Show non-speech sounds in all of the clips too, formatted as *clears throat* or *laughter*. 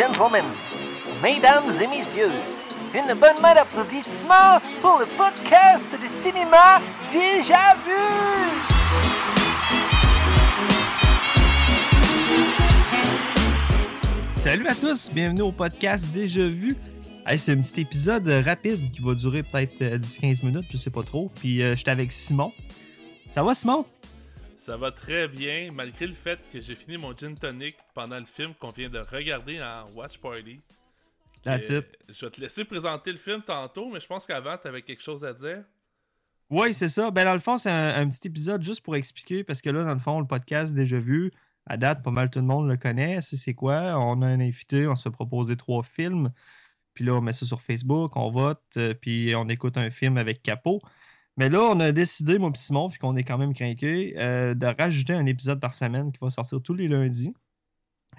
gentlemen, mesdames et messieurs, une bonne main d'applaudissements pour le podcast de cinéma Déjà Vu! Salut à tous, bienvenue au podcast Déjà Vu. Hey, c'est un petit épisode rapide qui va durer peut-être 10-15 minutes, je sais pas trop. Puis euh, j'étais avec Simon. Ça va Simon? Ça va très bien, malgré le fait que j'ai fini mon gin tonic pendant le film qu'on vient de regarder en Watch Party. That's it. Je vais te laisser présenter le film tantôt, mais je pense qu'avant, tu avais quelque chose à dire. Oui, c'est ça. Ben, dans le fond, c'est un, petit épisode juste pour expliquer, parce que là, dans le fond, le podcast déjà vu, à date, pas mal tout le monde le connaît. C'est quoi? On a un invité, on se fait proposer trois films. Puis là, on met ça sur Facebook, on vote, euh, puis on écoute un film avec Capot. Mais là, on a décidé, moi et Simon, vu qu'on est quand même craqué, euh, de rajouter un épisode par semaine qui va sortir tous les lundis.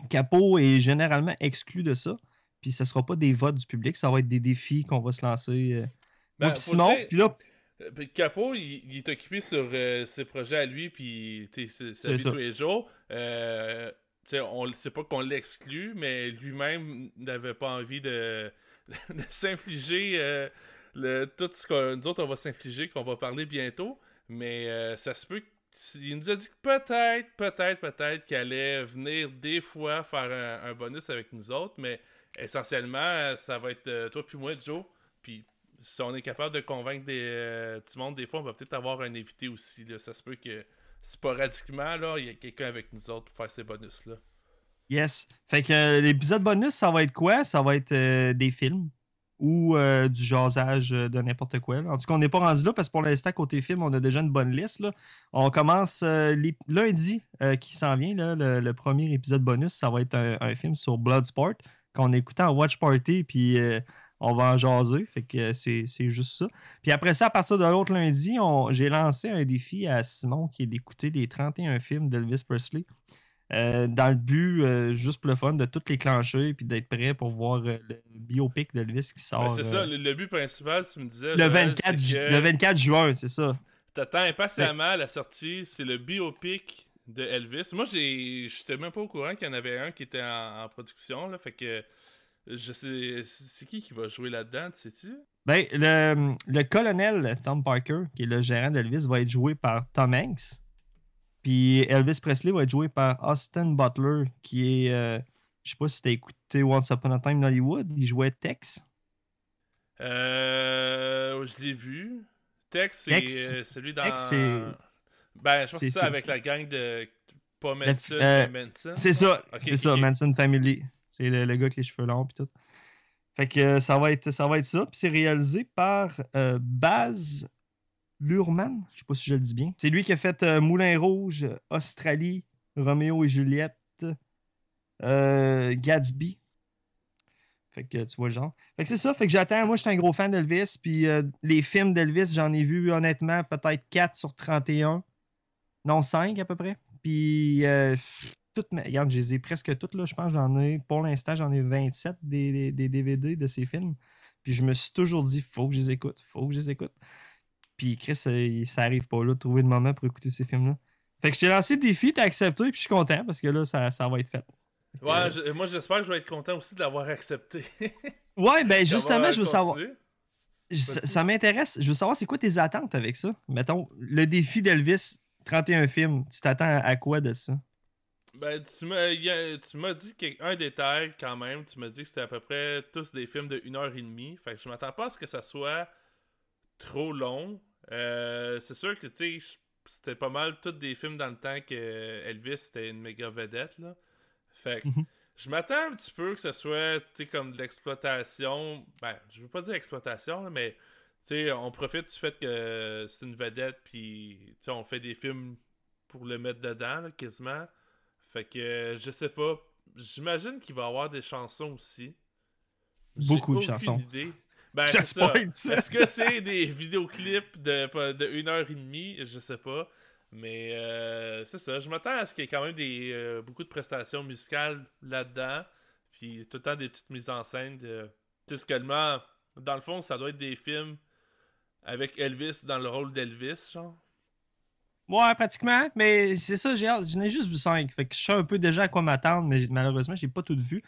Capot est généralement exclu de ça. Puis ce ne sera pas des votes du public, ça va être des défis qu'on va se lancer. Euh, ben, moi Simon, puis là. Capot, il, est occupé sur ses projets à lui, puis sa vie tous les jours. Euh, on sait pas qu'on l'exclut, mais lui-même n'avait pas envie de, *laughs* s'infliger le, tout ce que nous autres, on va s'infliger, qu'on va parler bientôt. Mais euh, ça se peut. Il nous a dit que peut-être, peut-être, peut-être qu'il allait venir des fois faire un, bonus avec nous autres. Mais essentiellement, ça va être euh, toi puis moi, Joe. Puis si on est capable de convaincre des, euh, du monde, des fois, on va peut-être avoir un invité aussi. Là. Ça se peut que sporadiquement, il y a quelqu'un avec nous autres pour faire ces bonus-là. Yes. Fait que l'épisode bonus, ça va être quoi? Ça va être des films ou euh, du jasage euh, de n'importe quoi. En tout cas, on n'est pas rendu là parce que pour l'instant, côté film, on a déjà une bonne liste. On commence euh, lundi qui s'en vient. le, premier épisode bonus, ça va être un, film sur Bloodsport qu'on écoutait en Watch Party, puis on va en jaser. Fait que c'est juste ça. Puis après ça, à partir de l'autre lundi, j'ai lancé un défi à Simon qui est d'écouter les 31 films d'Elvis Presley. Euh, dans le but, euh, juste pour le fun, de toutes les clencher et d'être prêt pour voir euh, le biopic d'Elvis qui sort. c'est ça, le, but principal, tu me disais. Le, 24, le 24 juin, c'est ça. T'attends impatiemment la sortie, c'est le biopic de Elvis. Moi, j'étais même pas au courant qu'il y en avait un qui était en, production, là, fait que je sais. C'est qui qui va jouer là-dedans, tu sais-tu? Ben, le, le colonel Tom Parker, qui est le gérant d'Elvis, va être joué par Tom Hanks. Puis Elvis Presley va être joué par Austin Butler, qui est. Euh, je sais pas si t'as écouté Once Upon a Time in Hollywood. Il jouait Tex. Euh, je l'ai vu. Tex, c'est euh, celui dans. Tex, c'est. Ben, je pense que c'est ça avec la gang de. Pas Manson, euh, Manson. C'est ça. c'est ça, Manson Family. C'est le, gars avec les cheveux longs et tout. Fait que ça va être ça. Va être ça. Puis c'est réalisé par Baz Lurman, je sais pas si je le dis bien. C'est lui qui a fait euh, Moulin Rouge, Australie, Roméo et Juliette, euh, Gatsby. Fait que tu vois le genre. Fait que c'est ça. Fait que j'attends. Moi, je suis un gros fan d'Elvis. Puis euh, les films d'Elvis, j'en ai vu honnêtement peut-être 4 sur 31. Non, 5 à peu près. Puis toutes Regarde, je les ai presque toutes là. Je pense j'en ai. Pour l'instant, j'en ai 27 des, des, DVD de ces films. Puis je me suis toujours dit, faut que je les écoute. Faut que je les écoute. Puis Chris, euh, ça arrive pas là de trouver le moment pour écouter ces films-là. Fait que je t'ai lancé le défi, t'as accepté, puis je suis content parce que là, ça, ça va être fait. Ouais, moi j'espère que je vais être content aussi de l'avoir accepté. *laughs* ouais, ben justement, je veux savoir. Ça, m'intéresse. Je veux savoir c'est quoi tes attentes avec ça? Mettons, le défi d'Elvis, 31 films, tu t'attends à quoi de ça? Ben, tu m'as dit un détail quand même. Tu m'as dit que c'était à peu près tous des films de 1 heure et demie. Fait que je m'attends pas à ce que ça soit trop long. Euh, c'est sûr que, tu sais, c'était pas mal tous des films dans le temps que Elvis était une méga vedette, là. Fait que, mhm. je m'attends un petit peu que ce soit, tu sais, comme de l'exploitation. Ben, je veux pas dire exploitation, mais, tu sais, on profite du fait que c'est une vedette, puis, tu sais, on fait des films pour le mettre dedans, quasiment. Fait que, je sais pas. J'imagine qu'il va y avoir des chansons aussi. Beaucoup de chansons. Idée. Ben, Est-ce que c'est des vidéoclips de, de une heure et demie? Je sais pas. Mais euh, c'est ça. Je m'attends à ce qu'il y ait quand même des, euh, beaucoup de prestations musicales là-dedans. Puis tout le temps des petites mises en scène. De, tellement, dans le fond, ça doit être des films avec Elvis dans le rôle d'Elvis, genre. Ouais, pratiquement. Mais c'est ça, j'ai J'en ai juste vu cinq. Fait que je sais un peu déjà à quoi m'attendre, mais malheureusement, j'ai pas tout vu.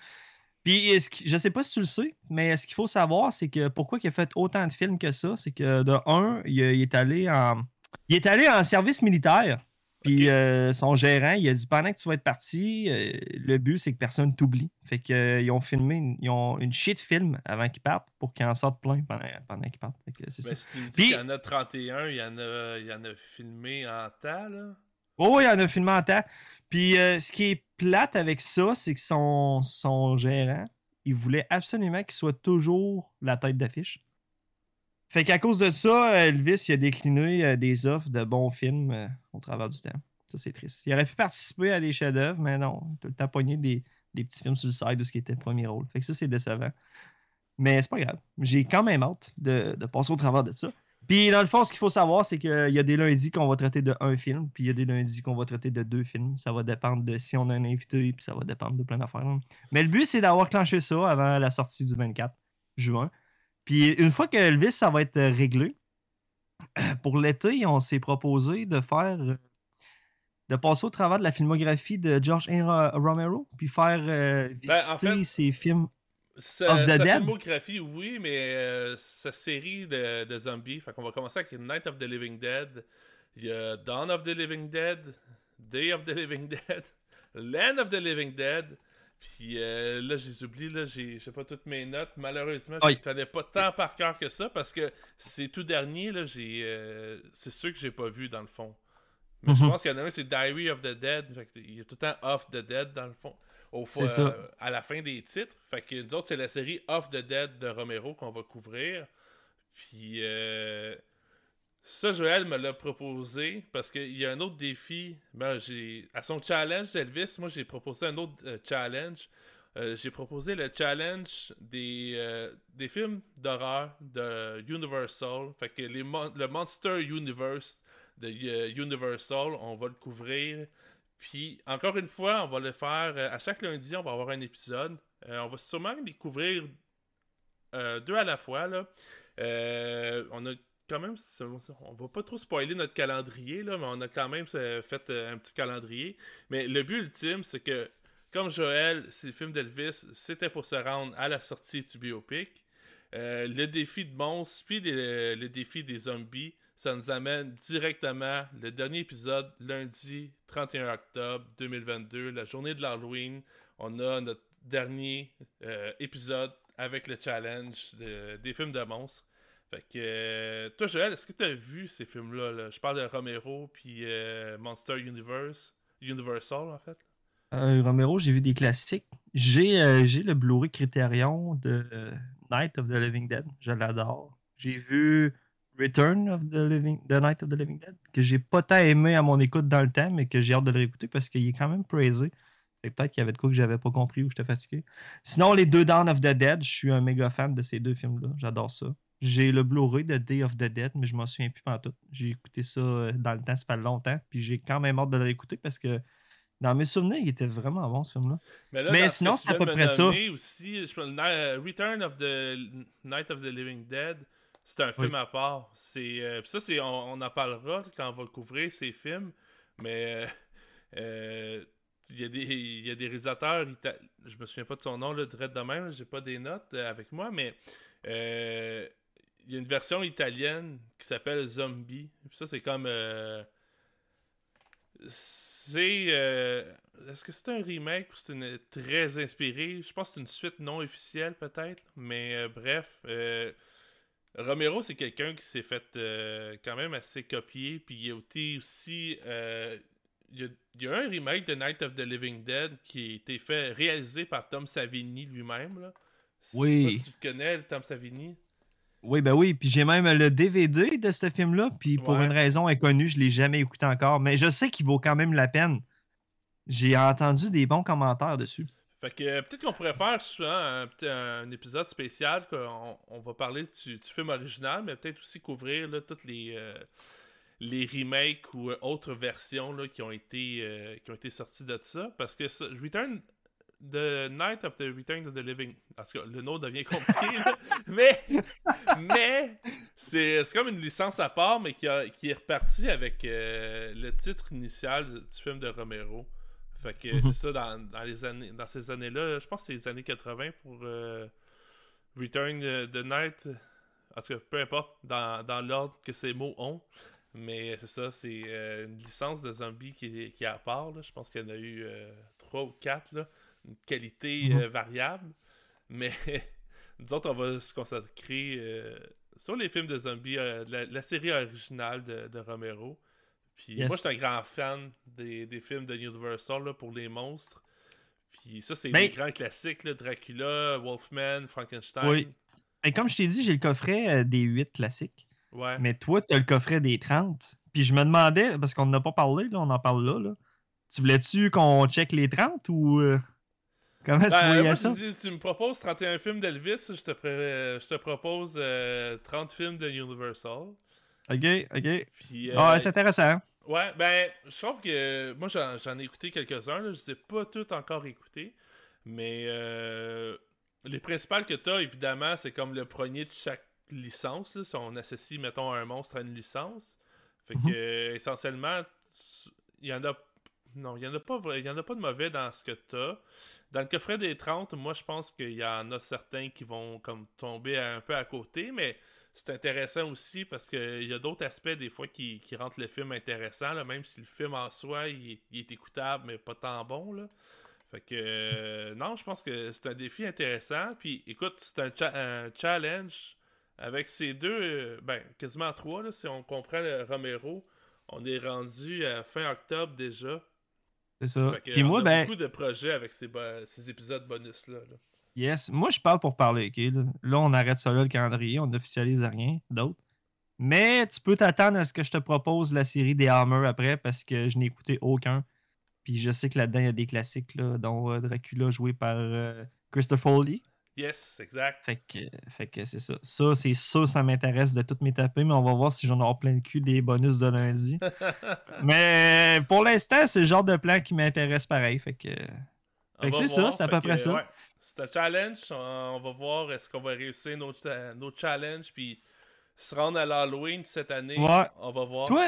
Puis, est-ce je sais pas si tu le sais, mais ce qu'il faut savoir, c'est que pourquoi il a fait autant de films que ça, c'est que de un, il, est allé en. Il est allé en service militaire. Puis euh, son gérant, il a dit pendant que tu vas être parti, euh, le but c'est que personne t'oublie. Fait qu'ils euh, ont filmé, ils ont une shit film avant qu'ils partent pour qu'ils en sortent plein pendant, pendant qu'ils partent. c'est Mais si tu me dis qu'il y en a 31, il y en a, il y en a filmé en temps, là. Oh, il y en a filmé en temps. Puis ce qui est plate avec ça, c'est que son, gérant, il voulait absolument qu'il soit toujours la tête d'affiche. Fait qu'à cause de ça, Elvis il a décliné euh, des offres de bons films euh, au travers du temps. Ça, c'est triste. Il aurait pu participer à des chefs-d'œuvre, mais non. Il a le temps des, petits films sur le side de ce qui était premier rôle. Fait que ça, c'est décevant. Mais c'est pas grave. J'ai quand même hâte de, de, passer au travers de ça. Puis dans le fond, ce qu'il faut savoir, c'est qu'il y a des lundis qu'on va traiter de un film, puis il y a des lundis qu'on va traiter de deux films. Ça va dépendre de si on a un invité, puis ça va dépendre de plein d'affaires. Mais le but, c'est d'avoir clenché ça avant la sortie du 24 juin. Puis une fois que Elvis, ça va être euh, réglé, *clears throat* pour l'été, on s'est proposé de faire. Euh, de passer au travers de la filmographie de George A. Romero, puis faire euh, ben, visiter ses films sa, of the sa filmographie, oui, mais sa série de, de, zombies. Fait qu'on va commencer avec Night of the Living Dead. Il y a Dawn of the Living Dead, Day of the Living Dead, *laughs* Land of the Living Dead, puis euh, là, je les oublie, là, j'ai pas toutes mes notes. Malheureusement, je ne connais pas tant par cœur que ça parce que ces tout derniers, là, j'ai. Euh, c'est ceux que j'ai pas vu dans le fond. Mais je mhm. pense qu'il y en a un, c'est Diary of the Dead. il y a tout le temps Off the Dead dans le fond. Au fond, euh, à la fin des titres. Fait que nous autres, c'est la série Off the Dead de Romero qu'on va couvrir. Puis ça, Joël me l'a proposé parce qu'il y a un autre défi. Ben, j'ai à son challenge Elvis, moi j'ai proposé un autre euh, challenge. Euh, j'ai proposé le challenge des, euh, des films d'horreur de Universal. Fait que les le Monster Universe de Universal, on va le couvrir. Puis encore une fois, on va le faire à chaque lundi, on va avoir un épisode. on va sûrement les couvrir deux à la fois. Là. on a quand même, on va pas trop spoiler notre calendrier, là, mais on a quand même euh, fait euh, un petit calendrier. Mais le but ultime, c'est que, comme Joël, c'est le film d'Elvis, c'était pour se rendre à la sortie du biopic. Euh, le défi de monstres, puis le défi des zombies, ça nous amène directement le dernier épisode, lundi 31 octobre 2022, la journée de l'Halloween. On a notre dernier épisode avec le challenge des films de monstres. Fait que, euh, toi, Joël, est-ce que tu as vu ces films-là? Je parle de Romero puis euh, Monster Universe, Universal, en fait. Euh, Romero, j'ai vu des classiques. J'ai le Blu-ray Criterion de Night of the Living Dead. Je l'adore. J'ai vu Return of the Living, The Night of the Living Dead, que j'ai pas tant aimé à mon écoute dans le temps, mais que j'ai hâte de le réécouter parce qu'il est quand même praisé. Peut-être qu'il y avait de quoi que j'avais pas compris ou j'étais fatigué. Sinon, les deux Dawn of the Dead, je suis un méga fan de ces deux films-là. J'adore ça. J'ai le Blu-ray de Day of the Dead, mais je m'en souviens plus tout. J'ai écouté ça euh, dans le temps, c'est pas longtemps. Puis j'ai quand même hâte de le réécouter parce que dans mes souvenirs, il était vraiment bon ce film-là. Mais, sinon, c'est à peu près ça. Aussi, je euh, Return of the Night of the Living Dead, c'est un film à part. C'est euh, ça, c'est on, en parlera quand on va couvrir ces films. Mais il y, a des, il y a des réalisateurs, je me souviens pas de son nom, là, direct de même, j'ai pas des notes avec moi, mais il y a une version italienne qui s'appelle Zombie. ça, c'est comme. Euh, c'est. Euh, est-ce que c'est un remake ou c'est très inspiré Je pense que c'est une suite non officielle, peut-être. Mais euh, bref. Romero, c'est quelqu'un qui s'est fait quand même assez copier. Puis il y a aussi. il, y a, un remake de Night of the Living Dead qui a été fait, réalisé par Tom Savini lui-même. Oui. Je sais pas si tu connais, Tom Savini. Oui, ben oui. Puis j'ai même le DVD de ce film-là. Puis pour une raison inconnue, je ne l'ai jamais écouté encore. Mais je sais qu'il vaut quand même la peine. J'ai entendu des bons commentaires dessus. Fait que peut-être qu'on pourrait faire un, un, épisode spécial. On, on va parler du, film original, mais peut-être aussi couvrir là, toutes les, euh, les remakes ou autres versions là, qui, ont été, euh, qui ont été sorties de ça. Parce que ça, Return The Night of the Return of the Living. Parce que le nom devient compliqué, *laughs* mais, mais c'est comme une licence à part, mais qui, qui est repartie avec euh, le titre initial du film de Romero. Fait que c'est ça, dans, dans, les années, dans ces années-là, je pense que c'est les années 80 pour euh, Return the Night. En tout cas, peu importe dans, dans l'ordre que ces mots ont. Mais c'est ça, c'est euh, une licence de zombie qui est, qui à part. Là. Je pense qu'il y en a eu euh, trois ou quatre. Là. Une qualité mhm. variable. Mais *laughs* nous autres, on va se consacrer sur les films de zombies, la, la, série originale de, de Romero. Puis moi, je suis un grand fan des, des films de Universal là, pour les monstres. Puis ça, c'est des grands classiques, là, Dracula, Wolfman, Frankenstein. Oui. Et comme je t'ai dit, j'ai le coffret euh, des 8 classiques. Ouais. Mais toi, tu as le coffret des 30. Puis je me demandais, parce qu'on n'a pas parlé, là, on en parle là, là. Tu voulais-tu qu'on check les 30 ou. Euh, comment ben, tu voyais ça? Tu, tu, me proposes 31 films d'Elvis, je te, je te propose 30 euh, films de Universal. Ok, ok. Puis, ah, c'est intéressant. Ouais, ben, je trouve que moi j'en ai écouté quelques-uns, je ne ai pas tous encore écoutés, mais euh, les principales que tu as, évidemment, c'est comme le premier de chaque licence. si on associe, mettons, un monstre à une licence. Fait que, mhm. essentiellement, il y en a. Non, il n'y en, a pas, en a pas de mauvais dans ce que tu as. Dans le coffret des 30, moi, je pense qu'il y en a certains qui vont comme tomber un peu à côté, mais c'est intéressant aussi parce qu'il y a d'autres aspects des fois qui, rendent le film intéressant, même si le film en soi il, est écoutable mais pas tant bon. Là. Fait que euh, non, je pense que c'est un défi intéressant. Puis écoute, c'est un, challenge avec ces deux, euh, ben quasiment trois, si on comprend le Romero. On est rendu à fin octobre déjà. C'est ça. Puis moi, a ben... beaucoup de projets avec ces, ces épisodes bonus-là. là Yes. Moi, je parle pour parler, OK? Là, on arrête ça là, le calendrier. On n'officialise rien d'autre. Mais tu peux t'attendre à ce que je te propose la série des Hammer après parce que je n'ai écouté aucun. Puis je sais que là-dedans, il y a des classiques, là, dont euh, Dracula joué par euh, Christopher Lee. Yes, exact. Fait que, fait que c'est ça. Ça, c'est ça, ça m'intéresse de toutes mes tapées, mais on va voir si j'en aurai plein le cul des bonus de lundi. *laughs* mais pour l'instant, c'est le genre de plan qui m'intéresse pareil. Fait que. Fait que c'est ça, c'est à peu près ça. C'est un challenge. On, va voir est-ce qu'on va réussir nos, nos challenges. Puis se rendre à l'Halloween cette année. On va voir. Toi,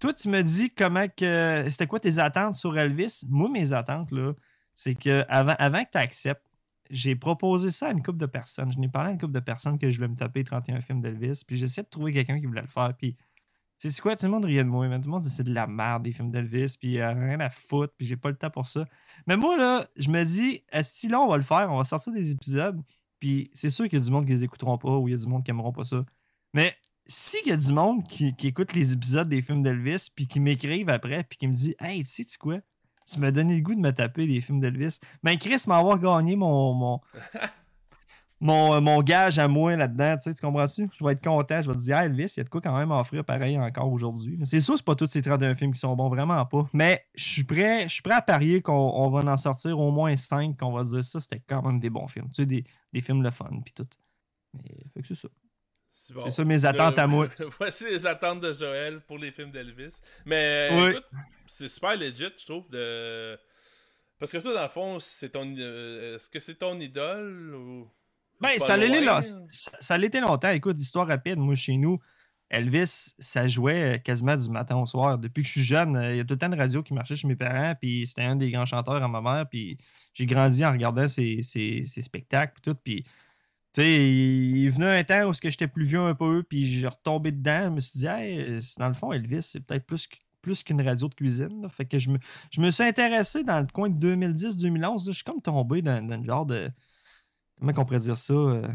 toi, tu me dis comment que. C'était quoi tes attentes sur Elvis? Moi, mes attentes, là, c'est que avant, avant que tu acceptes, j'ai proposé ça à une couple de personnes. Je n'ai parlé à une couple de personnes que je voulais me taper 31 films d'Elvis. Puis j'essaie de trouver quelqu'un qui voulait le faire. Puis c'est quoi? Tout le monde riait de moi. Tout le monde dit c'est de la merde des films d'Elvis. Puis a rien à foutre. Puis j'ai pas le temps pour ça. Mais moi, là, je me dis, si là, on va le faire, on va sortir des épisodes, puis c'est sûr qu'il y a du monde qui les écouteront pas ou il y a du monde qui aimeront pas ça. Mais s'il y a du monde qui, écoute les épisodes des films d'Elvis, puis qui m'écrivent après, puis qui me dit Hey, tu sais, quoi? Tu m'as donné le goût de me taper des films d'Elvis. Ben, Chris m'a avoir gagné mon, mon, *laughs* mon, euh, mon gage à moi là-dedans. Tu, sais, tu comprends-tu? Je vais être content. Je vais te dire, ah, Elvis, il y a de quoi quand même offrir pareil encore aujourd'hui. C'est sûr, c'est pas tous ces 31 films qui sont bons, vraiment pas. Mais je suis prêt, je suis prêt à parier qu'on va en sortir au moins 5, qu'on va dire ça, c'était quand même des bons films. Tu sais, des, des films le fun, puis tout. Mais, fait que c'est ça. C'est ça mes attentes à moi. *laughs* Voici les attentes de Joël pour les films d'Elvis. Mais écoute, c'est super legit, je trouve, de. Parce que toi, dans le fond, c'est ton. Euh, est-ce que c'est ton idole ou. Ben, ça l'était longtemps. Écoute, histoire rapide, moi, chez nous, Elvis, ça jouait quasiment du matin au soir. Depuis que je suis jeune, euh, il y a tout le temps de radio qui marchait chez mes parents, puis c'était un des grands chanteurs à ma mère, puis j'ai grandi en regardant ses, spectacles, puis tout, puis il venait un temps où j'étais plus vieux un peu, puis j'ai retombé dedans. Je me suis dit, hey, dans le fond, Elvis, c'est peut-être plus, plus qu'une radio de cuisine. Fait que je me, je me suis intéressé dans le coin de 2010-2011. Je suis comme tombé dans, le genre de, comment on pourrait dire ça? Euh,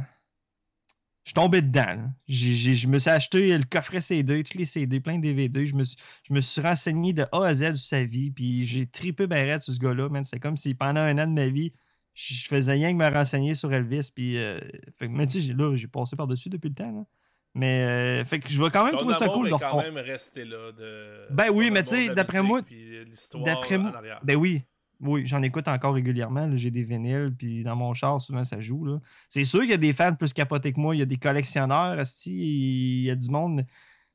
je suis tombé dedans. je me suis acheté le coffret CD, tous les CD, plein de DVD. Je me, suis, je me suis renseigné de A à Z sur sa vie. Puis j'ai tripé ben sur ce gars-là. C'est comme si pendant un an de ma vie, je faisais rien que me renseigner sur Elvis. Puis, euh, mais tu sais, là, j'ai passé par-dessus depuis le temps. Mais euh, fait que je vais quand même trouver ça cool. de quand même rester là. De... Ben oui, mais tu sais, d'après moi. D'après moi. Ben oui. Oui, j'en écoute encore régulièrement. J'ai des vinyles, puis dans mon char, souvent, ça joue. C'est sûr qu'il y a des fans plus capotés que moi. Il y a des collectionneurs, il y a du monde.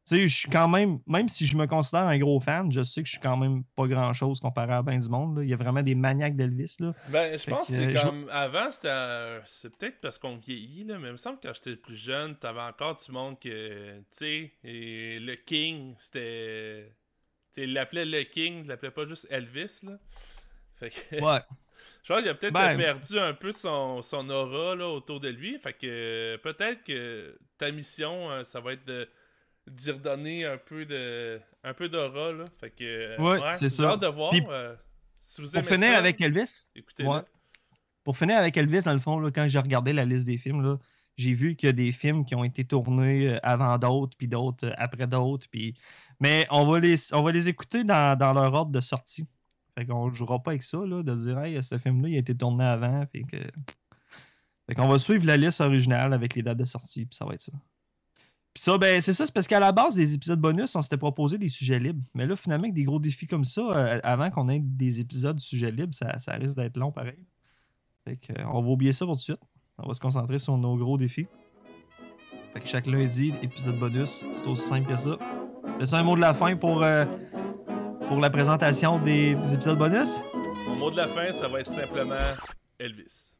Tu sais, je suis quand même, même si je me considère un gros fan, je sais que je suis quand même pas grand chose comparé à bien du monde. Il y a vraiment des maniaques d'Elvis. Ben, je pense que c'est comme. Avant, c'était. C'est peut-être parce qu'on vieillit, là, mais il me semble que quand j'étais plus jeune, t'avais encore du monde que. Tu sais, le King, c'était. Tu l'appelait le King, tu l'appelais pas juste Elvis, là. Fait que... *laughs* Ouais. Je pense qu'il a peut-être Ben- perdu un peu de son, son aura là, autour de lui. Fait que euh, peut-être que ta mission, euh, ça va être de d'y redonner un peu de un peu d'aura. Là. Fait que euh, Ouais, c'est ça. hâte de voir. Puis, euh, si vous Pour finir ça, avec Elvis, écoutez-le. ouais. pour finir avec Elvis, dans le fond, là, quand j'ai regardé la liste des films, là, j'ai vu qu'il y a des films qui ont été tournés euh, avant d'autres, puis d'autres après d'autres. Puis... Mais on va, les, on va les écouter dans, dans leur ordre de sortie. Fait qu'on ne jouera pas avec ça, là, de dire hey, ce film-là, il a été tourné avant. Que... Fait qu'on va suivre la liste originale avec les dates de sortie, puis ça va être ça. Ça, ben, c'est ça, c'est parce qu'à la base des épisodes bonus, on s'était proposé des sujets libres. Mais là, finalement, avec des gros défis comme ça, euh, avant qu'on ait des épisodes sujets libres, ça, ça risque d'être long pareil. Fait que, euh, on va oublier ça pour tout de suite. On va se concentrer sur nos gros défis. Fait que chaque lundi, épisode bonus, c'est aussi simple que ça. C'est un mot de la fin pour, euh, pour la présentation des, des épisodes bonus? Mon mot de la fin, ça va être simplement Elvis.